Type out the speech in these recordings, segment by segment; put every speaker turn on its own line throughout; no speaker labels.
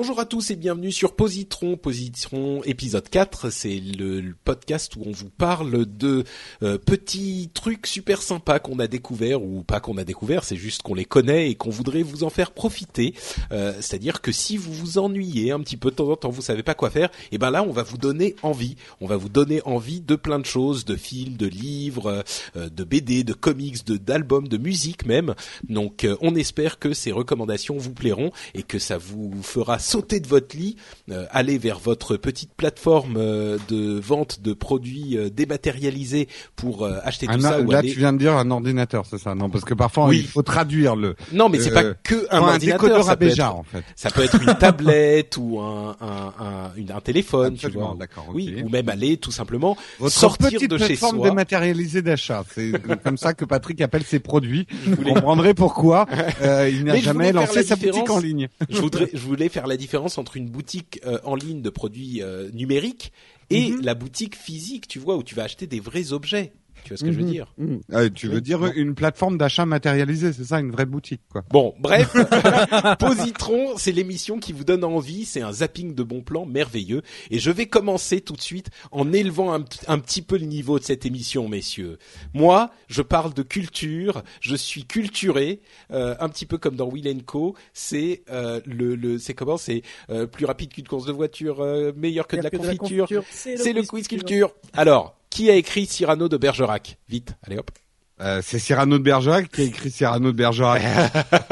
Bonjour à tous et bienvenue sur Positron, Positron épisode 4, c'est le, podcast où on vous parle de euh, petits trucs super sympas qu'on a découverts ou pas qu'on a découverts, c'est juste qu'on les connaît et qu'on voudrait vous en faire profiter. Euh, C'est-à-dire que si vous vous ennuyez un petit peu de temps en temps, vous savez pas quoi faire, et ben là on va vous donner envie, on va vous donner envie de plein de choses, de films, de livres, euh, de BD, de comics, de d'albums, de musique même. Donc euh, on espère que ces recommandations vous plairont et que ça vous fera sauter de votre lit, euh, aller vers votre petite plateforme euh, de vente de produits euh, dématérialisés pour acheter tout
Un
ça. ou
là,
aller-
tu viune de dire un ordinateur, c'est ça Non, parce que parfois
Oui.
il faut traduire le.
Non, mais c'est pas que un ordinateur.
décodeur
ça peut être-
Béjar, en fait.
Ça peut être une tablette ou un, un, un, un téléphone, tu
Absolument,
vois.
d'accord, ok.
Oui, ou même aller tout simplement
Votre
sortir
petite
de chez
plateforme
soi.
dématérialisée d'achat. C'est comme ça que Patrick appelle ses produits. Vous comprendrez pourquoi il n'a jamais lancé
la
sa boutique en ligne.
je voudrais, je voulais faire la différence entre une boutique euh, en ligne de produits euh, numériques et
Mhm.
la boutique physique, tu vois, où tu vas acheter des vrais objets. Tu vois ce que je veux
Mhm.
dire
Mhm. Euh, tu veux dire une plateforme d'achat matérialisée, c'est ça, une vraie boutique, quoi.
Bon, bref, Positron, c'est l'émission qui vous donne envie, c'est un zapping de bons plans merveilleux. Et je vais commencer tout de suite en élevant un, petit peu le niveau de cette émission, messieurs. Moi, je parle de culture, je suis culturé, euh, un petit peu comme dans Will Co. C'est euh, le, le c'est comment C'est euh, plus rapide qu'une course de voiture, euh, meilleur que de la confiture. C'est le quiz culture. Alors, qui a écrit Cyrano de Bergerac? Vite, allez hop.
Euh, c'est Cyrano de Bergerac qui a écrit Cyrano de Bergerac.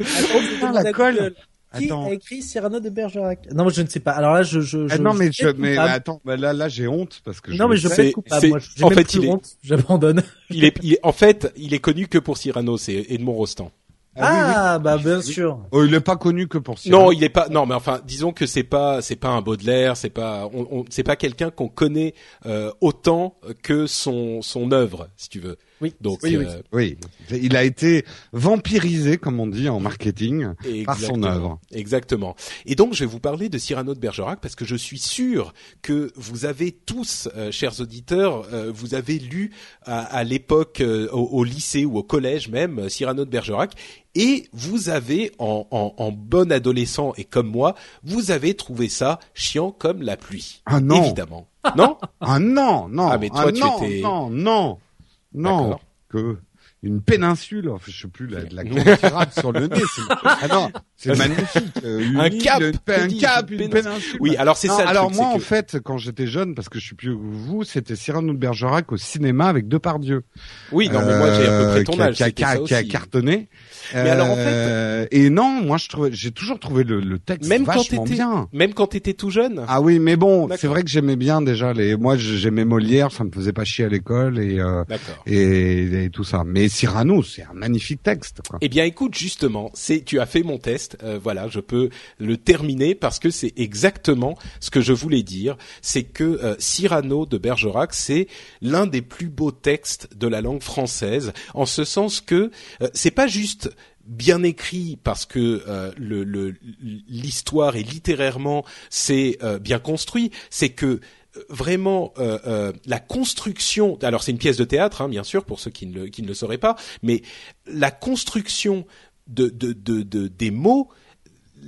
Attends,
la colle.
Qui
Attends.
a écrit Cyrano de Bergerac? Non, je ne sais pas. Alors là, je, je,
Ah
je
non, mais je, mais attends, bah là, là, j'ai honte parce que.
non,
je
mais
le
je fais coupable. Moi, j'ai
en
même
fait,
plus
il est-
honte. J'abandonne.
Il est, il est- en fait, il est connu que pour Cyrano, c'est Edmond Rostand.
Ah, oui, oui.
Ah, bah bien sûr.
Oh, il est pas connu que pour Cyrano.
Non, il est pas. Non, mais enfin, disons que c'est pas, c'est pas un Baudelaire, c'est pas, on, on- c'est pas quelqu'un qu'on connaît euh, autant que son son œuvre, si tu veux.
Oui.
Donc,
Oui,
euh,
Oui, il a été vampirisé, comme on dit en marketing, par son
exactement.
œuvre.
Exactement. Et donc, je vais vous parler de Cyrano de Bergerac parce que je suis sûr que vous avez tous, euh, chers auditeurs, euh, vous avez lu à, à l'époque euh, au, au lycée ou au collège même euh, Cyrano de Bergerac. Et vous avez, en, en, en bon adolescent et comme moi, vous avez trouvé ça chiant comme la pluie.
Ah non.
Évidemment. Non?
Ah non, non,
Ah, mais toi, tu
non,
étais-
non, non, non, que une péninsule, enfin, je sais plus, la, de la grande sur le nez. c'est- Ah non, c'est magnifique. euh, une
Un
île,
cap,
une- un cap,
une
une
péninsule. Oui, alors c'est ça. le
alors
truc,
moi, en fait, quand j'étais jeune, parce que je suis plus que vous, c'était Cyrano de Bergerac au cinéma avec Depardieu.
oui, non, mais moi j'ai à peu près ton
Euh, qui a-
âge.
qui a, qui a- qui a cartonné.
Mais alors, en fait-
Euh, et non, moi je trouvais, j'ai toujours trouvé le, le texte
Même quand
vachement
t'étais-
bien.
Même quand t'étais tout jeune.
Ah oui, mais bon, c'est vrai que j'aimais bien déjà les. Moi, j'aimais Molière, ça me faisait pas chier à l'école et, euh,
D'accord.
et et tout ça. Mais Cyrano, c'est un magnifique texte. Quoi.
Eh bien, écoute, justement, c'est tu as fait mon test. euh, voilà, je peux le terminer parce que c'est exactement ce que je voulais dire. C'est que euh, Cyrano de Bergerac, c'est l'un des plus beaux textes de la langue française, en ce sens que euh, c'est pas juste bien écrit parce que euh, le- le- l'histoire et littérairement c'est euh, bien construit, c'est que euh, vraiment la construction. Alors c'est une pièce de théâtre, hein, bien sûr, pour ceux qui ne, le, sauraient pas, mais la construction de, de, de, de- des mots.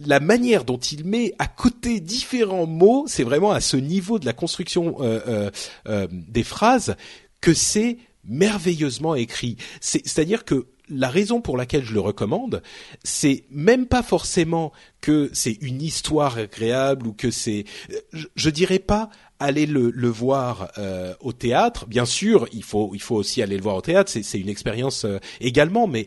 La manière dont il met à côté différents mots, c'est vraiment à ce niveau de la construction des phrases que c'est merveilleusement écrit. C'est- C'est-à-dire que la raison pour laquelle je le recommande, c'est même pas forcément que c'est une histoire agréable ou que c'est, je, dirais pas aller le, voir euh, au théâtre. Bien sûr, il faut il faut aussi aller le voir au théâtre. C'est une expérience euh, également, mais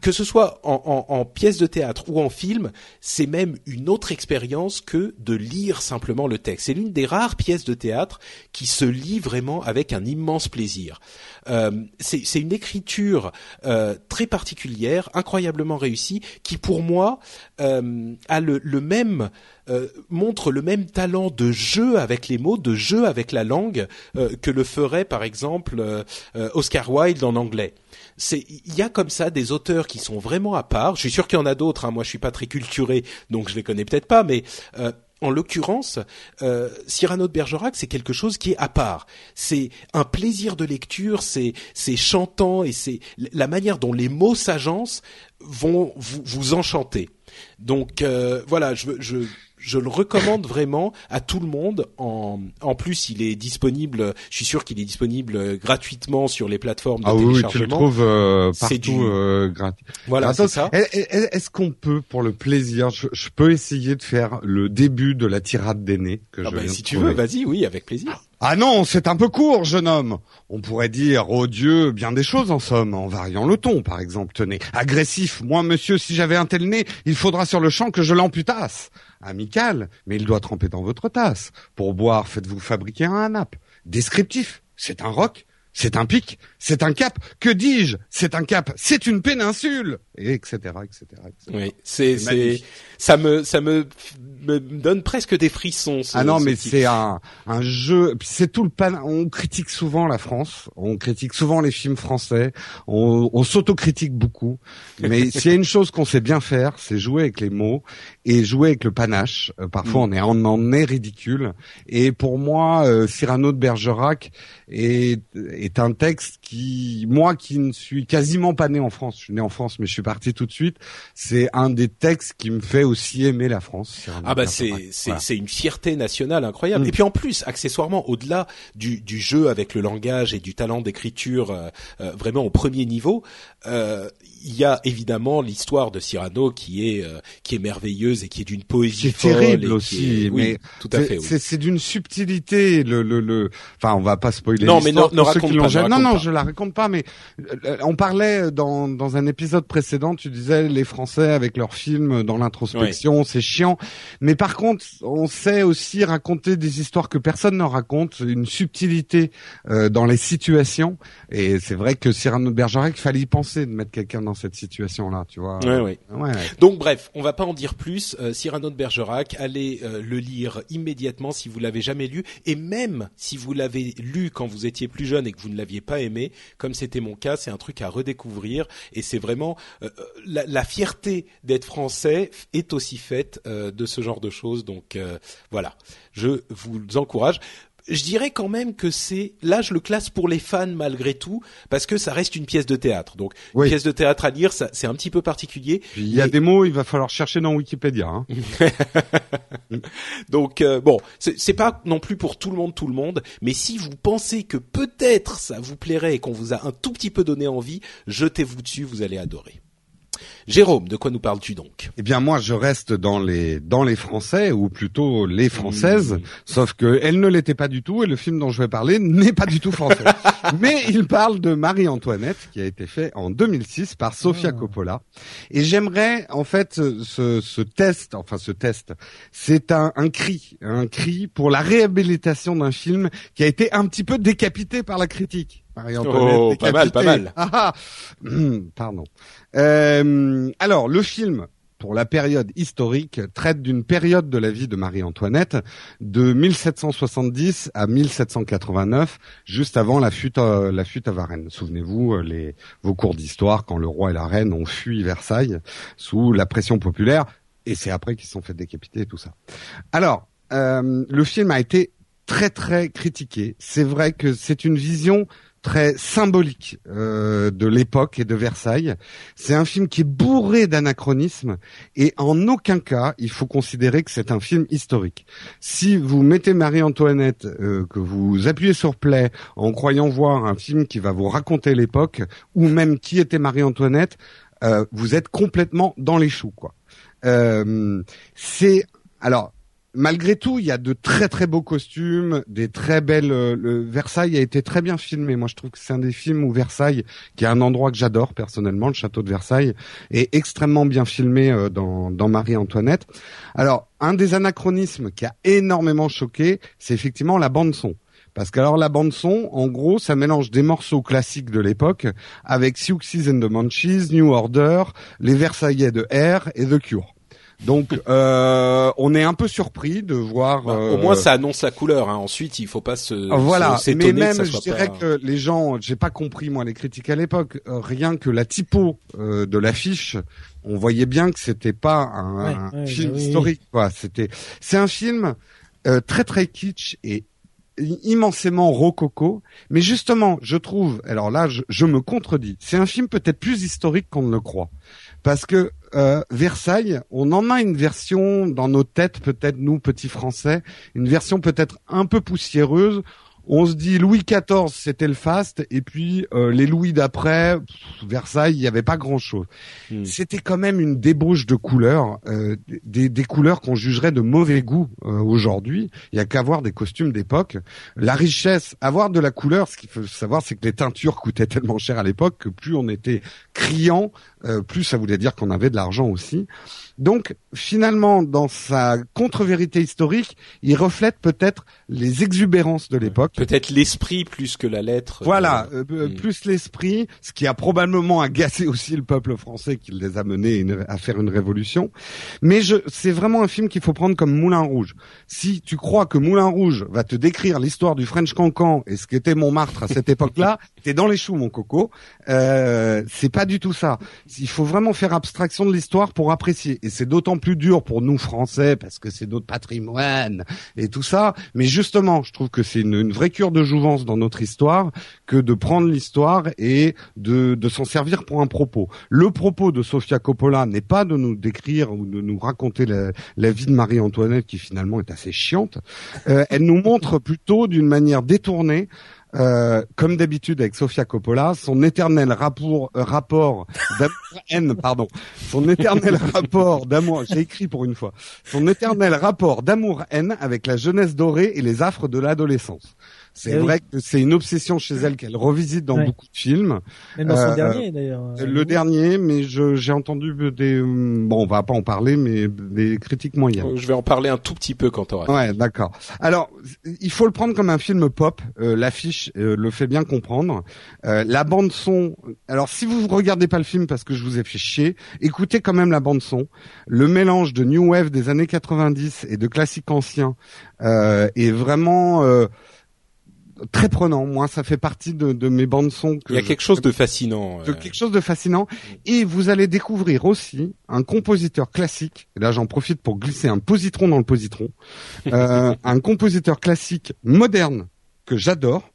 que ce soit en, pièce de théâtre ou en film, c'est même une autre expérience que de lire simplement le texte. C'est l'une des rares pièces de théâtre qui se lit vraiment avec un immense plaisir. Euh, c'est une écriture euh, très particulière, incroyablement réussie, qui pour moi euh, a le, même montre le même talent de jeu avec les mots, de jeu avec la langue que le ferait par exemple Oscar Wilde en anglais. C'est il y a comme ça des auteurs qui sont vraiment à part. Je suis sûr qu'il y en a d'autres. Hein. Moi, je suis pas très culturé, donc je les connais peut-être pas, mais en l'occurrence, euh, Cyrano de Bergerac, c'est quelque chose qui est à part. C'est un plaisir de lecture, c'est c'est chantant et c'est la manière dont les mots s'agencent vont vous, vous enchanter. Donc euh, voilà, je, je je le recommande vraiment à tout le monde. En, en plus, il est disponible. Je suis sûr qu'il est disponible gratuitement sur les plateformes de
ah
téléchargement.
Oui, tu le trouves euh, partout du... euh, gratuit.
Voilà, c'est ça.
Est-ce qu'on peut, pour le plaisir, je, je, peux essayer de faire le début de la tirade d'aîné que
ah
je
bah,
viens
Si
de
tu
trouver?
veux, vas-y, oui, avec plaisir.
Ah non, c'est un peu court, jeune homme. On pourrait dire, oh Dieu, bien des choses en somme, en variant le ton, par exemple. Tenez, agressif. Moi, monsieur, si j'avais un tel nez, il faudra sur le champ que je l'amputasse. Amical, mais il doit tremper dans votre tasse. Pour boire, faites-vous fabriquer un nappe. Descriptif. C'est un roc. C'est un pic, c'est un cap. Que dis-je? C'est un cap, c'est une péninsule, et etc., etc., etc.
Oui, c'est c'est ça me ça me me donne presque des frissons. Ce,
ah non, mais
ce
c'est un un jeu. C'est tout le pan. On critique souvent la France, on critique souvent les films français, on, on s'autocritique beaucoup. Mais s'il y a une chose qu'on sait bien faire, c'est jouer avec les mots et jouer avec le panache. Euh, parfois, mm. on est en, en est ridicule. Et pour moi, euh, Cyrano de Bergerac est, est un texte qui, moi qui ne suis quasiment pas né en France, je suis né en France mais je suis parti tout de suite, c'est un des textes qui me fait aussi aimer la France.
Ah bah c'est c'est voilà. c'est une fierté nationale incroyable. Mm. Et puis en plus, accessoirement, au-delà du du jeu avec le langage et du talent d'écriture euh, euh, vraiment au premier niveau, euh, il y a évidemment l'histoire de Cyrano qui est euh, qui est merveilleuse et qui est d'une poésie
c'est terrible aussi
est,
mais
oui, tout à fait oui.
c'est d'une subtilité le le le enfin on va pas spoiler
non mais non, ne raconte pas, non
non
pas.
je la raconte pas mais on parlait dans dans un épisode précédent tu disais les Français avec leurs films dans l'introspection
oui.
c'est chiant mais par contre on sait aussi raconter des histoires que personne ne raconte une subtilité euh, dans les situations et c'est vrai que Cyrano de Bergerac il fallait y penser de mettre quelqu'un dans cette situation-là, tu vois.
Ouais, ouais.
ouais.
Donc bref, on va pas en dire plus. Euh, Cyrano de Bergerac, allez euh, le lire immédiatement si vous l'avez jamais lu, et même si vous l'avez lu quand vous étiez plus jeune et que vous ne l'aviez pas aimé, comme c'était mon cas, c'est un truc à redécouvrir, et c'est vraiment euh, la, la, fierté d'être français est aussi faite euh, de ce genre de choses. Donc euh, voilà, je vous encourage je dirais quand même que c'est là je le classe pour les fans malgré tout parce que ça reste une pièce de théâtre. Donc
oui.
une pièce de théâtre à lire, ça c'est un petit peu particulier.
Il y a des mots, il va falloir chercher dans Wikipédia. Hein.
Donc euh, bon, c'est pas non plus pour tout le monde tout le monde, mais si vous pensez que peut-être ça vous plairait et qu'on vous a un tout petit peu donné envie, jetez-vous dessus, vous allez adorer. Jérôme, de quoi nous parles-tu donc?
Eh bien, moi, je reste dans les dans les Français ou plutôt les Françaises, mmh. sauf que elle ne l'était pas du tout et le film dont je vais parler n'est pas du tout français. Mais il parle de Marie-Antoinette qui a été fait en 2006 par Sofia oh. Coppola. Et j'aimerais en fait ce, ce, test, enfin ce test, c'est un, un cri, un cri pour la réhabilitation d'un film qui a été un petit peu décapité par la critique.
Marie-Antoinette oh, pas mal, pas mal.
Ah, ah. Pardon. Euh, alors, le film, pour la période historique, traite d'une période de la vie de Marie-Antoinette de 1770 à 1789, juste avant la fuite, à, la fuite à Varennes. Souvenez-vous, les, vos cours d'histoire, quand le roi et la reine ont fui Versailles sous la pression populaire, et c'est après qu'ils se sont fait décapiter et tout ça. Alors, euh, le film a été très très critiqué. C'est vrai que c'est une vision très symbolique euh, de l'époque et de Versailles. C'est un film qui est bourré d'anachronismes et en aucun cas il faut considérer que c'est un film historique. Si vous mettez Marie-Antoinette, euh, que vous appuyez sur play en croyant voir un film qui va vous raconter l'époque ou même qui était Marie-Antoinette, euh, vous êtes complètement dans les choux quoi. Euh, c'est alors malgré tout, il y a de très très beaux costumes, des très belles. euh, le Versailles a été très bien filmé. Moi, je trouve que c'est un des films où Versailles, qui est un endroit que j'adore personnellement, le château de Versailles, est extrêmement bien filmé euh, dans, Marie-Antoinette. Alors, un des anachronismes qui a énormément choqué, c'est effectivement la bande son. Parce qu'alors la bande son, en gros, ça mélange des morceaux classiques de l'époque avec Siouxsie and the Munchies, New Order, les Versaillais de R et The Cure. Donc, euh, on est un peu surpris de voir.
Bah,
euh,
Au moins, ça annonce la couleur. Hein. Ensuite, il faut pas se
voilà,
se-
mais même
que ça
je dirais
pas-
que les gens, j'ai pas compris moi les critiques à l'époque, euh, rien que la typo euh, de l'affiche, on voyait bien que c'était pas un,
Ouais,
un
ouais,
film
bah oui,
historique quoi, c'était c'est un film euh, très très kitsch et immensément rococo, mais justement, je trouve, alors là, je, je me contredis, c'est un film peut-être plus historique qu'on ne le croit, parce que euh, Versailles, on en a une version dans nos têtes, peut-être nous petits Français, une version peut-être un peu poussiéreuse. On se dit Louis XIV c'était le faste et puis euh, les Louis d'après Versailles il y avait pas grand chose.
Hmm.
C'était quand même une débauche de couleurs, euh, des, des couleurs qu'on jugerait de mauvais goût euh, aujourd'hui. Il y a qu'à voir des costumes d'époque. La richesse, avoir de la couleur, ce qu'il faut savoir c'est que les teintures coûtaient tellement cher à l'époque que plus on était criant, euh, plus ça voulait dire qu'on avait de l'argent aussi. Donc finalement, dans sa contre-vérité historique, il reflète peut-être les exubérances de l'époque.
Peut-être l'esprit plus que la lettre.
Voilà,
Euh,
euh, euh,
Mm.
plus l'esprit, ce qui a probablement agacé aussi le peuple français qui les a menés une- à faire une révolution. Mais je, c'est vraiment un film qu'il faut prendre comme Moulin Rouge. Si tu crois que Moulin Rouge va te décrire l'histoire du French Cancan et ce qu'était Montmartre à cette époque-là, t'es dans les choux, mon coco. Euh, c'est pas du tout ça. Il faut vraiment faire abstraction de l'histoire pour apprécier. Et c'est d'autant plus dur pour nous Français parce que c'est notre patrimoine et tout ça. Mais justement, je trouve que c'est une, une vraie cure de jouvence dans notre histoire que de prendre l'histoire et de, de s'en servir pour un propos. Le propos de Sofia Coppola n'est pas de nous décrire ou de nous raconter la, la vie de Marie-Antoinette qui finalement est assez chiante. Euh, elle nous montre plutôt d'une manière détournée euh, comme d'habitude avec Sofia Coppola, son éternel rapport, euh, rapport d'amour-haine, pardon, son éternel rapport d'amour, j'ai écrit pour une fois, son éternel rapport d'amour-haine avec la jeunesse dorée et les affres de l'adolescence. C'est
Eh oui.
vrai que c'est une obsession chez elle qu'elle revisite dans
Ouais.
beaucoup de films.
Même dans son
Euh,
dernier, d'ailleurs.
Le dernier, mais je, j'ai entendu des, bon, on va pas en parler, mais des critiques moyennes.
Je vais en parler un tout petit peu quand t'auras.
Ouais, d'accord. Alors, il faut le prendre comme un film pop. Euh, L'affiche euh, le fait bien comprendre. Euh, la bande son. Alors, si vous regardez pas le film parce que je vous ai fait chier, écoutez quand même la bande son. Le mélange de new wave des années 90 et de classiques anciens euh, est vraiment euh, très prenant. Moi, ça fait partie de, de mes bandes son. Que
Il y a
je-
quelque chose de fascinant.
de
euh,
quelque chose de fascinant. Et vous allez découvrir aussi un compositeur classique. Et là, j'en profite pour glisser un positron dans le positron. Euh, un compositeur classique moderne que j'adore.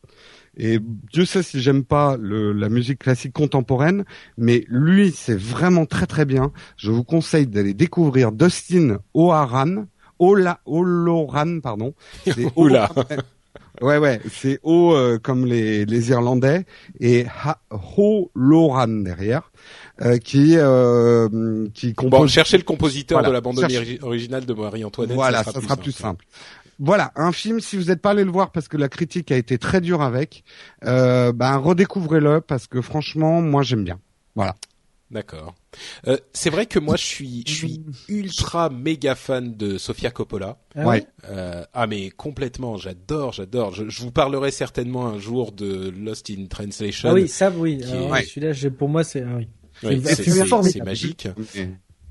Et Dieu sait si j'aime pas le, la musique classique contemporaine, mais lui, c'est vraiment très très bien. Je vous conseille d'aller découvrir Dustin O'Haran, Ola, Oloran, pardon. C'est
Oula.
Ouais, ouais, c'est O euh, comme les, les Irlandais et Ha- Holoran derrière, euh, qui euh, qui
Bon,
compose.
cherchez le compositeur
Voilà,
de la bande
cherche-
originale de Marie-Antoinette.
voilà, ça sera, plus simple. Voilà, un film. Si vous n'êtes pas allé le voir parce que la critique a été très dure avec, euh, ben redécouvrez-le parce que franchement, moi j'aime bien. Voilà.
D'accord. Euh, c'est vrai que moi je suis, je suis ultra méga fan de Sofia Coppola.
Ah
ouais.
Euh, ah mais complètement, j'adore, j'adore. Je, je vous parlerai certainement un jour de Lost in Translation.
Ah oui, ça, oui.
Est-
ouais, Celui-là, j'ai- pour moi, c'est. ah oui.
Oui,
c'est-
magique.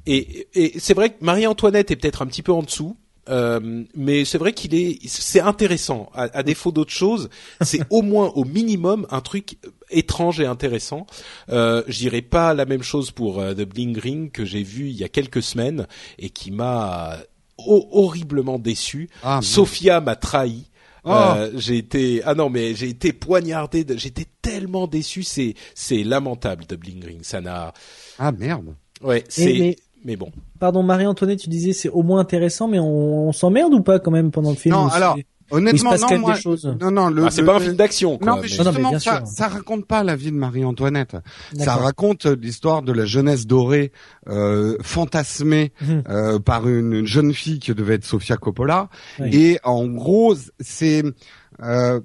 Et,
et c'est vrai que Marie-Antoinette est peut-être un petit peu en dessous. Euh, mais c'est vrai qu'il est, c'est intéressant. À, à défaut d'autre chose, c'est au moins, au minimum, un truc étrange et intéressant. Euh, je dirais pas la même chose pour euh, The Bling Ring que j'ai vu il y a quelques semaines et qui m'a ho- horriblement déçu.
Ah,
Sophia m'a trahi.
Oh.
Euh, j'ai été ah non mais j'ai été poignardé de- j'étais tellement déçu, c'est c'est lamentable Bling Ring. Ça n'a.
Ah merde.
Ouais, c'est. Mais... bon.
Pardon, Marie-Antoinette, tu disais c'est au moins intéressant, mais on, on s'emmerde ou pas quand même pendant le film
Non, alors Honnêtement, non, moi, non, non,
le, ah, c'est pas un film d'action.
Non, mais justement, ça, ça raconte pas la vie de Marie-Antoinette. Ça raconte l'histoire de la jeunesse dorée, euh, fantasmée mhm. euh, par une, jeune fille qui devait être Sofia Coppola. Et en gros, c'est euh,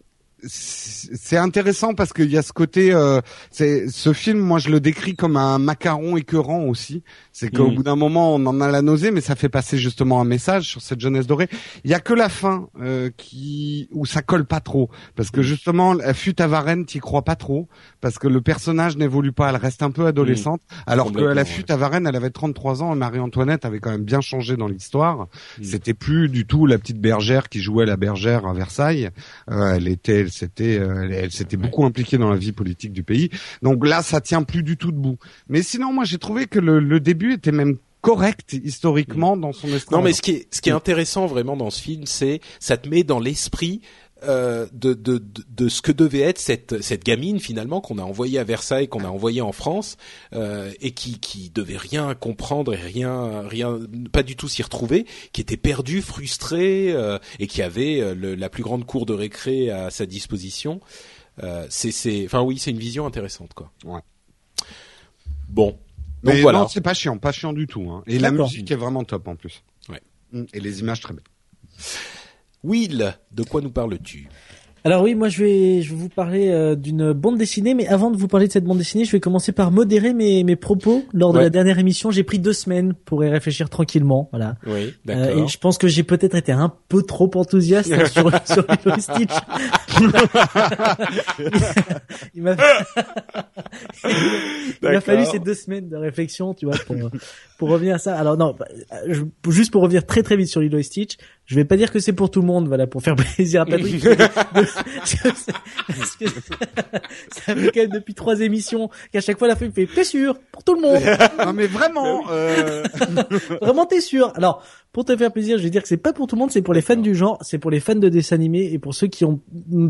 c'est intéressant parce qu'il y a ce côté, euh, c'est ce film, moi je le décris comme un macaron écœurant aussi. C'est qu'au mm. bout d'un moment, on en a la nausée, mais ça fait passer justement un message sur cette jeunesse dorée. Il y a que la fin euh, qui où ça colle pas trop, parce que justement, la fut à Varennes, t'y crois pas trop, parce que le personnage n'évolue pas, elle reste un peu adolescente, mm. alors que la fut à Varennes, elle avait 33 ans, et Marie-Antoinette avait quand même bien changé dans l'histoire. Mm. C'était plus du tout la petite bergère qui jouait la bergère à Versailles. Euh, elle était c'était, euh, elle, s'était beaucoup impliquée dans la vie politique du pays. Donc là, ça tient plus du tout debout. Mais sinon, moi, j'ai trouvé que le, le début était même correct historiquement dans son
histoire. Non, mais ce qui est ce qui est intéressant vraiment dans ce film, c'est ça te met dans l'esprit euh, de, de, de, ce que devait être cette, cette gamine finalement qu'on a envoyée à Versailles, qu'on a envoyée en France euh, et qui, qui devait rien comprendre et rien, rien, pas du tout s'y retrouver, qui était perdue, frustrée euh, et qui avait euh, la plus grande cour de récré à sa disposition. Euh, c'est, c'est, enfin oui, c'est une vision intéressante quoi.
Ouais.
Bon.
Donc voilà. Non, c'est pas chiant, pas chiant du tout. Hein. Et la musique est vraiment top en plus.
Ouais.
Et les images très belles.
Will, de quoi nous parles-tu?
Alors oui, moi je vais, je vais vous parler euh, d'une bande dessinée, mais avant de vous parler de cette bande dessinée, je vais commencer par modérer mes, mes propos. Lors de la dernière émission, j'ai pris deux semaines pour y réfléchir tranquillement, voilà.
Oui, d'accord. Euh,
et je pense que j'ai peut-être été un peu trop enthousiaste sur, sur Stitch. il m'a fallu ces deux semaines de réflexion, tu vois, pour, pour revenir à ça. Alors non, bah, je, juste pour revenir très très vite sur Lilo et Stitch, je vais pas dire que c'est pour tout le monde, voilà, pour faire plaisir à Patrick. Parce que ça fait quand même depuis trois émissions qu'à chaque fois la fin il me fait, t'es sûr, pour tout le monde.
non mais vraiment, euh...
vraiment t'es sûr. Alors, pour te faire plaisir, je vais dire que c'est pas pour tout le monde, c'est pour les fans du genre, c'est pour les fans de dessins animés et pour ceux qui ont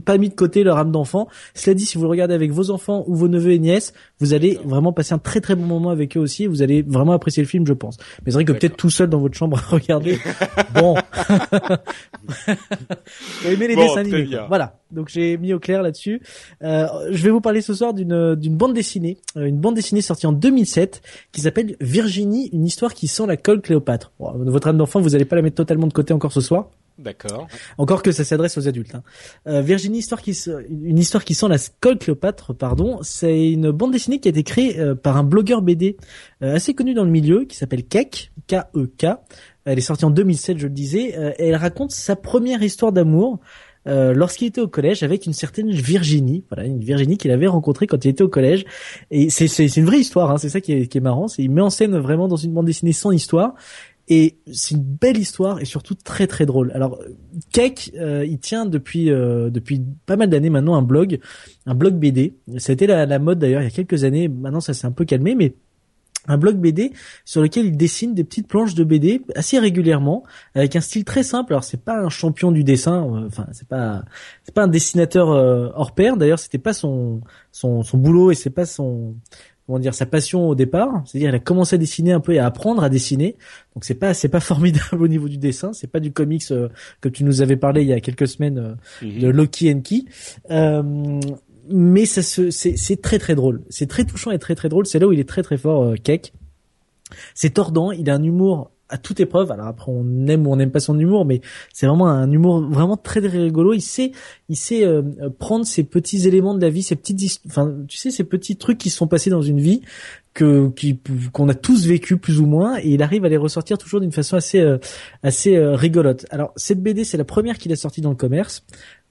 pas mis de côté leur âme d'enfant. Cela dit, si vous le regardez avec vos enfants ou vos neveux et nièces, vous allez vraiment passer un très très bon moment avec eux aussi. Vous allez vraiment apprécier le film, je pense. Mais c'est vrai que peut-être tout seul dans votre chambre à regarder. bon. vous aimez les dessins animés. Voilà. Donc j'ai mis au clair là-dessus. Euh, je vais vous parler ce soir d'une d'une bande dessinée, euh, une bande dessinée sortie en 2007 qui s'appelle Virginie, une histoire qui sent la colle Cléopâtre. votre âme d'enfant vous n'allez pas la mettre totalement de côté encore ce soir.
D'accord.
Encore que ça s'adresse aux adultes. Hein. Euh, Virginie, histoire qui, une histoire qui sent la colle Cléopâtre, pardon. C'est une bande dessinée qui a été créée euh, par un blogueur BD euh, assez connu dans le milieu, qui s'appelle Kek, K-E-K. Elle est sortie en 2007, je le disais. et elle raconte sa première histoire d'amour. Lorsqu'il était au collège avec une certaine Virginie, voilà, une Virginie qu'il avait rencontrée quand il était au collège. Et c'est c'est une vraie histoire, hein, c'est ça qui est, qui est marrant. C'est il met en scène vraiment dans une bande dessinée son histoire et c'est une belle histoire et surtout très très drôle. Alors Keck, euh, il tient depuis euh, depuis pas mal d'années maintenant un blog, un blog BD. Été la, la mode d'ailleurs il y a quelques années. Maintenant ça s'est un peu calmé, mais un blog BD sur lequel il dessine des petites planches de BD assez régulièrement avec un style très simple. Alors c'est pas un champion du dessin, euh, enfin c'est pas c'est pas un dessinateur hors pair. D'ailleurs c'était pas son son son boulot et c'est pas son comment dire sa passion au départ, c'est-à-dire elle a commencé à dessiner un peu et à apprendre à dessiner. Donc c'est pas c'est pas formidable au niveau du dessin, c'est pas du comics euh, que tu nous avais parlé il y a quelques semaines euh, mhm. de Loki and Key. Mais ça se c'est c'est très très drôle, c'est très touchant et très très drôle, c'est là où il est très très fort euh, Keck. C'est tordant, il a un humour à toute épreuve. Alors après, on aime ou on n'aime pas son humour, mais c'est vraiment un humour vraiment très, très rigolo. Il sait, il sait euh, prendre ces petits éléments de la vie, ces petites, enfin, tu sais, ces petits trucs qui se sont passés dans une vie que qu'on a tous vécu plus ou moins, et il arrive à les ressortir toujours d'une façon assez, euh, assez euh, rigolote. Alors cette BD, c'est la première qu'il a sortie dans le commerce.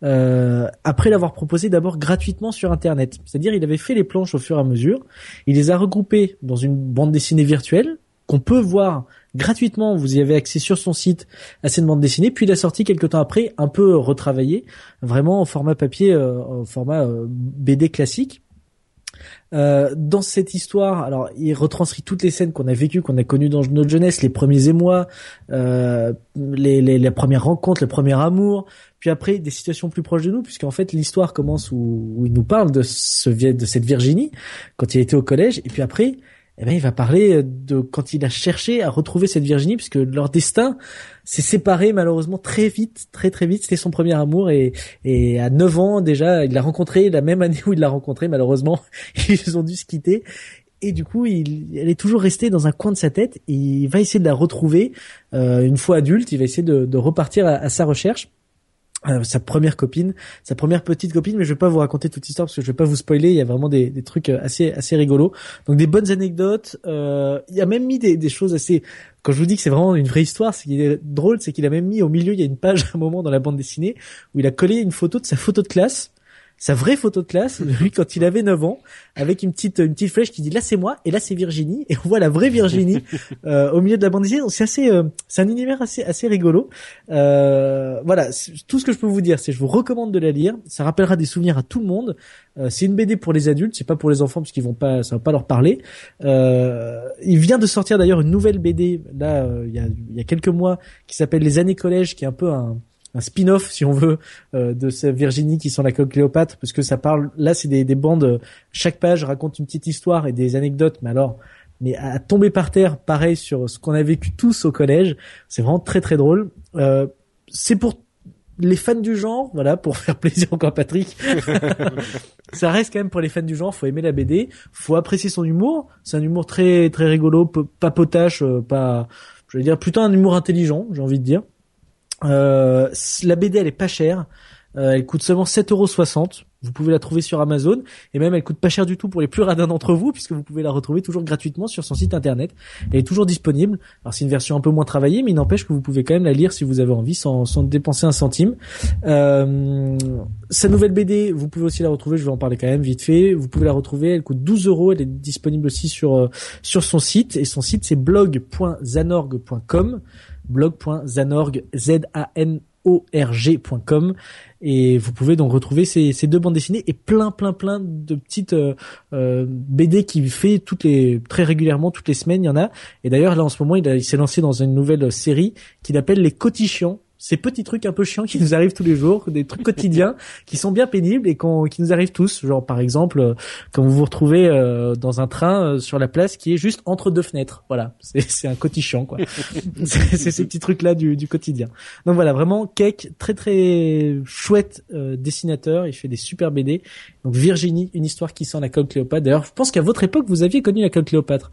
après l'avoir proposé d'abord gratuitement sur internet. C'est-à-dire il avait fait les planches au fur et à mesure, il les a regroupées dans une bande dessinée virtuelle qu'on peut voir gratuitement. Vous y avez accès sur son site à cette bande dessinée. Puis il a sorti quelques temps après, un peu retravaillé, vraiment en format papier, euh, en format euh, BD classique. Euh, dans cette histoire, alors il retranscrit toutes les scènes qu'on a vécues, qu'on a connues dans notre jeunesse, les premiers émois, euh, les, les, les premières rencontres, le premier amour, puis après des situations plus proches de nous, puisqu'en fait l'histoire commence où, où il nous parle de ce de cette Virginie quand il était au collège, et puis après eh ben, il va parler de quand il a cherché à retrouver cette Virginie, puisque leur destin s'est séparé malheureusement très vite, très très vite. C'était son premier amour et, et à 9 ans déjà, il l'a rencontré la même année où il l'a rencontré. Malheureusement, ils ont dû se quitter. Et du coup, il, elle est toujours restée dans un coin de sa tête. Il va essayer de la retrouver euh, une fois adulte. Il va essayer de, de repartir à, à sa recherche. Euh, sa première copine, sa première petite copine, mais je vais pas vous raconter toute l'histoire parce que je vais pas vous spoiler. Il y a vraiment des, trucs euh, assez assez rigolos. Donc des bonnes anecdotes. Euh, il a même mis des, des choses assez. Quand je vous dis que c'est vraiment une vraie histoire, c'est qu'il est drôle, c'est qu'il a même mis au milieu, il y a une page à un moment dans la bande dessinée où il a collé une photo de sa photo de classe sa vraie photo de classe, lui quand il avait 9 ans, avec une petite une petite flèche qui dit là c'est moi et là c'est Virginie et on voit la vraie Virginie euh, au milieu de la bande dessinée. Donc c'est assez euh, c'est un univers assez assez rigolo. Euh, voilà, tout ce que je peux vous dire, c'est je vous recommande de la lire. Ça rappellera des souvenirs à tout le monde. Euh, c'est une BD pour les adultes, c'est pas pour les enfants parce qu'ils vont pas ça va pas leur parler. Euh, il vient de sortir d'ailleurs une nouvelle BD là il y a il y a quelques mois qui s'appelle Les années collège qui est un peu un un spin-off si on veut euh, de cette Virginie qui sont la coque Cléopâtre parce que ça parle là c'est des, des bandes chaque page raconte une petite histoire et des anecdotes mais alors mais à tomber par terre pareil sur ce qu'on a vécu tous au collège c'est vraiment très très drôle. Euh, c'est pour les fans du genre voilà pour faire plaisir encore à Patrick. Ça reste quand même pour les fans du genre faut aimer la BD faut apprécier son humour. C'est un humour très très rigolo pas potache euh, pas je veux dire plutôt un humour intelligent j'ai envie de dire. euh, la BD elle est pas chère. Euh, elle coûte seulement 7,60€. Vous pouvez la trouver sur Amazon et même elle coûte pas cher du tout pour les plus radins d'entre vous puisque vous pouvez la retrouver toujours gratuitement sur son site internet. Elle est toujours disponible. Alors c'est une version un peu moins travaillée mais il n'empêche que vous pouvez quand même la lire si vous avez envie sans, sans dépenser un centime. Euh, sa nouvelle BD, vous pouvez aussi la retrouver, je vais en parler quand même vite fait. Vous pouvez la retrouver, elle coûte 12 euros, elle est disponible aussi sur euh, sur son site et son site c'est blog.zanorg.com blog.zanorg z a n org.com et vous pouvez donc retrouver ces, deux bandes dessinées et plein plein plein de petites euh, euh, BD qu'il fait toutes les très régulièrement toutes les semaines il y en a. Et d'ailleurs là en ce moment il, s'est lancé dans une nouvelle série qu'il appelle les cotichions ces petits trucs un peu chiants qui nous arrivent tous les jours, des trucs quotidiens qui sont bien pénibles et qui nous arrivent tous. Genre par exemple, euh, quand vous vous retrouvez euh, dans un train euh, sur la place qui est juste entre deux fenêtres. Voilà, c'est un cotichon quoi. c'est ces petits trucs là du, du, quotidien. Donc voilà, vraiment Cake, très très chouette dessinateur. Il fait des super BD. Donc Virginie, une histoire qui sent la colle Cléopâtre. D'ailleurs, je pense qu'à votre époque vous aviez connu la colle Cléopâtre.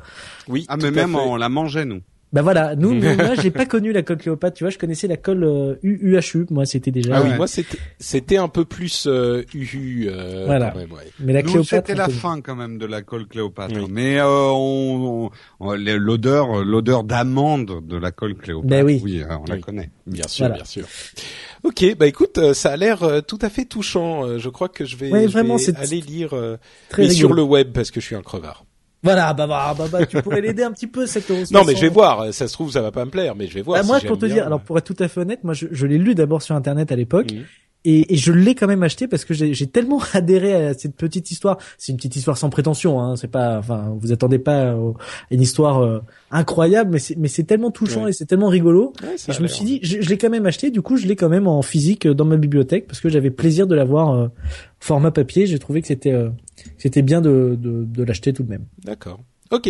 Oui.
Ah mais même on la mangeait nous.
Bah voilà, nous, moi, j'ai pas connu la colle Cléopâtre, tu vois, je connaissais la colle euh, UHU, moi c'était déjà.
Ah oui, moi c'était c'était un peu plus euh, UU. Euh,
voilà.
Quand même, ouais.
Mais la Cléopâtre.
C'était la fin quand même de la colle Cléopâtre, oui. mais euh, on, on l'odeur l'odeur d'amande de la colle Cléopâtre.
Ben oui.
oui on la connaît.
Bien sûr, voilà. bien sûr. Ok, bah écoute, ça a l'air tout à fait touchant. Je crois que je vais,
ouais,
je
vraiment,
vais aller lire
très
mais sur le web parce que je suis un crevard.
Voilà, bah, bah, bah, bah tu pourrais l'aider un petit peu cette
Non, mais je vais voir. Ça se trouve, ça va pas me plaire, mais je vais voir.
Bah,
si
moi, pour te
bien.
dire, alors pour être tout à fait honnête, moi, je, je l'ai lu d'abord sur Internet à l'époque. Mmh. Et, et, je l'ai quand même acheté parce que j'ai tellement adhéré à cette petite histoire. C'est une petite histoire sans prétention, hein. C'est pas, enfin, vous attendez pas à une histoire euh, incroyable, mais c'est, mais c'est tellement touchant ouais. et c'est tellement rigolo.
Ouais,
et je me suis dit, je, je l'ai quand même acheté. Du coup, je l'ai quand même en physique dans ma bibliothèque parce que j'avais plaisir de l'avoir euh, format papier. J'ai trouvé que c'était, euh, c'était bien de, de, de l'acheter tout de même.
D'accord. Ok,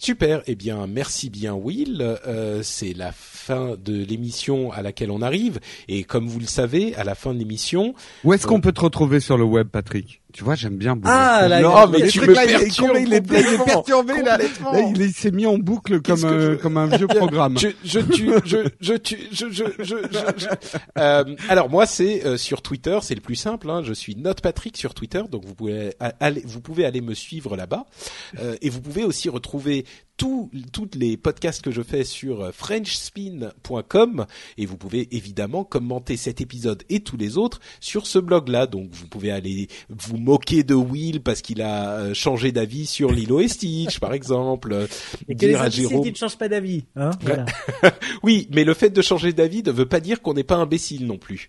super. Eh bien, merci bien, Will. Euh, c'est la fin de l'émission à laquelle on arrive, et comme vous le savez, à la fin de l'émission,
où est-ce euh... qu'on peut te retrouver sur le web, Patrick? Tu vois, j'aime bien.
Ah là,
non, mais tu me
là,
perturbes
il, est, perturbé là. là il, s'est mis en boucle comme euh,
je...
comme un vieux programme.
je je tue, je je tue, je je je. je, je euh, alors moi, c'est euh, sur Twitter, c'est le plus simple. Hein, je suis Note Patrick sur Twitter, donc vous pouvez aller, vous pouvez aller me suivre là-bas, et vous pouvez aussi retrouver tous toutes les podcasts que je fais sur frenchspin.com et vous pouvez évidemment commenter cet épisode et tous les autres sur ce blog là donc vous pouvez aller vous moquer de Will parce qu'il a changé d'avis sur Lilo et Stitch par exemple.
Et que dire les à Jérôme ne changent pas d'avis hein? Voilà.
oui mais le fait de changer d'avis ne veut pas dire qu'on n'est pas imbécile non plus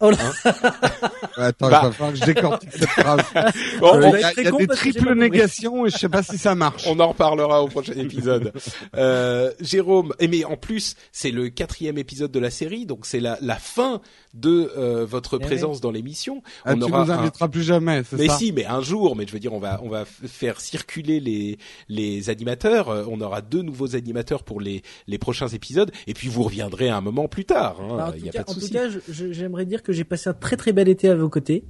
Oh là. Hein
Attends,
Bah.
il va falloir que je décortique cette phrase.
Bon,
Euh,
on-
Il y a, il y a
con
des triples négations et je sais pas si ça marche.
On en reparlera au prochain épisode. Euh, Jérôme, et mais en plus, c'est le quatrième épisode de la série, donc c'est la, la fin de euh, votre
Eh
présence dans l'émission.
Ah,
on
tu
aura
nous
un-
inviteras plus jamais, c'est
Mais
ça
si, mais un jour, mais je veux dire, on va on va faire circuler les les animateurs. Euh, on aura deux nouveaux animateurs pour les les prochains épisodes, et puis vous reviendrez à un moment plus tard.
Bah,
hein,
en
Il
tout
y a
cas,
pas de
en tout cas, je- je- j'aimerais dire que j'ai passé un très très bel été à vos côtés.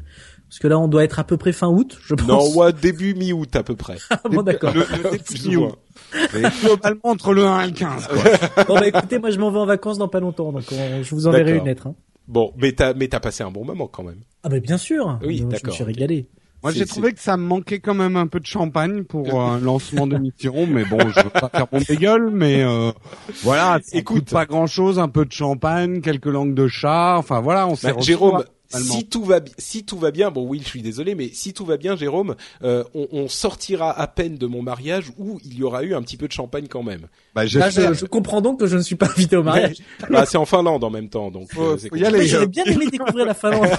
Parce que là, on doit être à peu près fin août, je pense.
Non, ouais, début mi-août à peu près.
Ah bon, d'accord.
Le, le. Mais globalement entre le 1 et le 15. Quoi.
Bon, bah écoutez, moi je m'en vais en vacances dans pas longtemps, donc on- je vous enverrai une lettre. Hein.
Bon, mais t'as mais t'as passé un bon moment quand même.
Ah bah bien sûr.
Oui,
je me suis régalé.
Moi
C'est-
j'ai trouvé que ça me manquait quand même un peu de champagne pour un lancement d'émission, mais bon, je veux pas faire mon dégueule, mais euh, voilà, ça
Écoute.
coûte pas grand chose, un peu de champagne, quelques langues de chat, enfin voilà, on s'est
Bah, Jérôme, si tout va si tout va bien, bon oui, je suis désolé, mais si tout va bien, Jérôme, euh, on, on sortira à peine de mon mariage où il y aura eu un petit peu de champagne quand même.
Bah,
Là,
j'espère.
je, je comprends donc que je ne suis pas invité au mariage.
Bah, c'est en Finlande en même temps, donc. Euh,
J'aurais bien aimé découvrir la Finlande.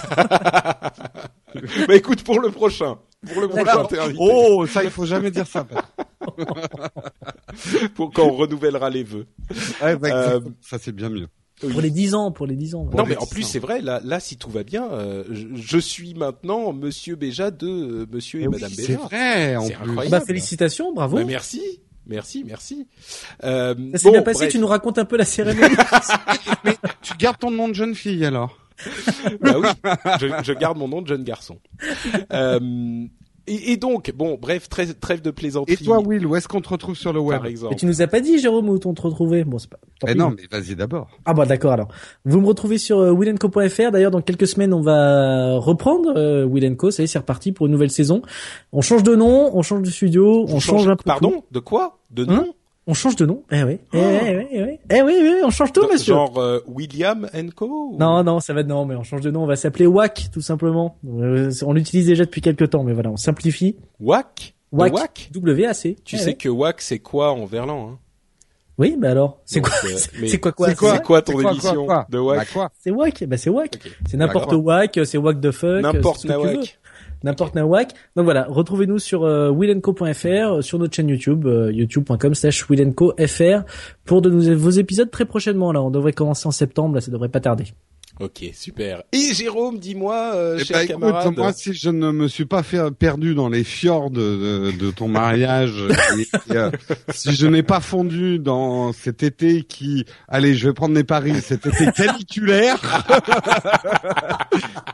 Bah écoute, pour le prochain, pour le prochain,
D'accord.
t'es invité.
Oh, ça il faut jamais dire ça.
Pour quand on renouvellera les vœux.
Ouais, bah,
Euh,
ça c'est bien mieux.
Oui.
pour les 10 ans, pour les 10 ans.
Non, mais en plus c'est vrai. Là, là, si tout va bien, euh, je, je suis maintenant Monsieur Béja de euh, Monsieur et
Mais
Madame
oui, c'est
Béja.
vrai. En
incroyable.
Bah félicitations, bravo.
Bah, merci, merci, merci. Euh,
Ça s'est
bon,
bien passé,
bref.
tu nous racontes un peu la cérémonie.
Tu gardes ton nom de jeune fille alors.
Bah oui, je, je garde mon nom de jeune garçon. Euh, et, et donc, bon, bref, trêve, trêve de plaisanterie.
Et toi, Will, où est-ce qu'on te retrouve sur le web?
par exemple.
Et tu nous as pas dit, Jérôme, où t'on te retrouvait Bon, c'est pas. tant
Eh
pis.
non, mais vas-y d'abord.
Ah bah d'accord alors. Vous me retrouvez sur euh, willenco.fr. D'ailleurs dans quelques semaines on va reprendre euh, Will Co. Ça y est c'est reparti pour une nouvelle saison. On change de nom, on change de studio, on change un peu. tout?
Pardon, de quoi? De nom?
Hein On change de nom. Eh oui. Eh, oui, eh, oui, eh, oui. Eh oui, oui, on change tout monsieur.
Genre euh, William and Co ou-
Non non ça va non mais on change de nom. On va s'appeler WAC tout simplement. Euh, on l'utilise déjà depuis quelques temps mais voilà on simplifie. WAC.
Wack
W A C.
Tu
Eh
sais
oui.
que Wack c'est quoi en verlan hein?
Oui bah alors c'est quoi
euh,
c'est- quoi quoi
C'est quoi
quoi ton émission
quoi, quoi
de Wack?
Bah,
C'est WAC. Bah c'est WAC. C'est n'importe
Bah,
WAC. C'est WAC de fuck.
N'importe
c'est n'importe nawak. Donc voilà, retrouvez-nous sur euh, willenco.fr, euh, sur notre chaîne YouTube, euh, youtube.com slash willenco.fr pour de nous, vos épisodes très prochainement. Là, on devrait commencer en septembre, là, ça devrait pas tarder.
Ok, super. Et Jérôme, dis-moi, euh,
Eh
cher
ben, écoute,
camarade.
moi, si je ne me suis pas fait perdu dans les fjords de, de ton mariage, et, et, euh, si je n'ai pas fondu dans cet été qui, allez, je vais prendre mes paris, cet été caniculaire,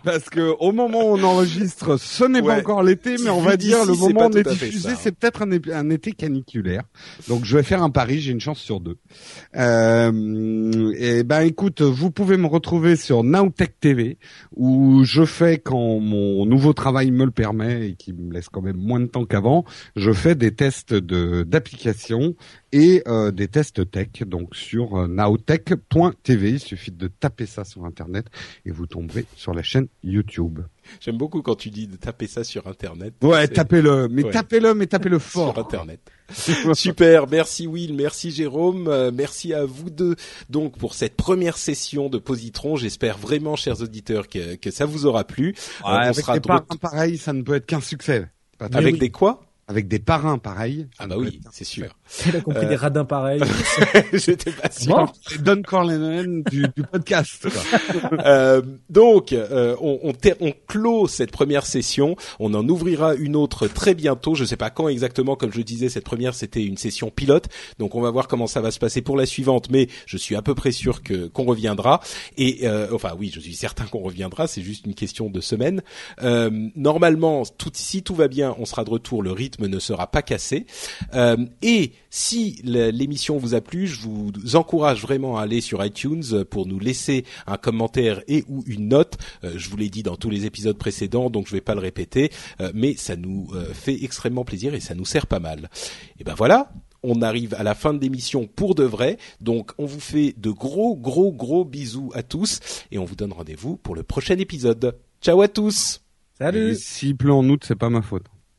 parce que au moment où on enregistre, ce n'est pas encore l'été, mais on va dire le moment où on est diffusé, c'est peut-être un, été caniculaire. Donc je vais faire un pari, j'ai une chance sur deux. Euh, et ben écoute, vous pouvez me retrouver sur Nowtech TV où je fais quand mon nouveau travail me le permet et qui me laisse quand même moins de temps qu'avant, je fais des tests de d'applications et euh, des tests tech donc sur euh, nowtech.tv, il suffit de taper ça sur internet et vous tomberez sur la chaîne YouTube.
J'aime beaucoup quand tu dis de taper ça sur Internet.
Ouais, tapez-le, mais
Ouais.
tapez-le, mais tapez-le
sur
fort.
Internet. Super, merci Will, merci Jérôme, euh, merci à vous deux donc pour cette première session de Positron. J'espère vraiment, chers auditeurs, que, que ça vous aura plu. Euh, on
avec des
de
parrains pareils, ça ne peut être qu'un succès.
Avec
oui.
des quoi?
Avec des parrains pareils.
Ah bah oui, c'est sûr.
Il a compris
Euh,
des radins pareils.
J'étais pas sûr.
Bon.
C'est Don Corleone du, du podcast. quoi.
Euh, donc, euh, on, on, on clôt cette première session. On en ouvrira une autre très bientôt. Je sais pas quand exactement. Comme je disais, cette première c'était une session pilote. Donc, on va voir comment ça va se passer pour la suivante. Mais je suis à peu près sûr que qu'on reviendra. Et euh, enfin, oui, je suis certain qu'on reviendra. C'est juste une question de semaine. Euh, normalement, tout, si tout va bien, on sera de retour. Le rythme ne sera pas cassé. Euh, et si l'émission vous a plu, je vous encourage vraiment à aller sur iTunes pour nous laisser un commentaire et ou une note. Euh, je vous l'ai dit dans tous les épisodes précédents, donc je vais pas le répéter, euh, mais ça nous euh, fait extrêmement plaisir et ça nous sert pas mal. Et ben voilà. On arrive à la fin de l'émission pour de vrai, donc on vous fait de gros gros gros bisous à tous et on vous donne rendez-vous pour le prochain épisode. Ciao à tous.
Salut.
Et S'il pleut en août, c'est pas ma faute.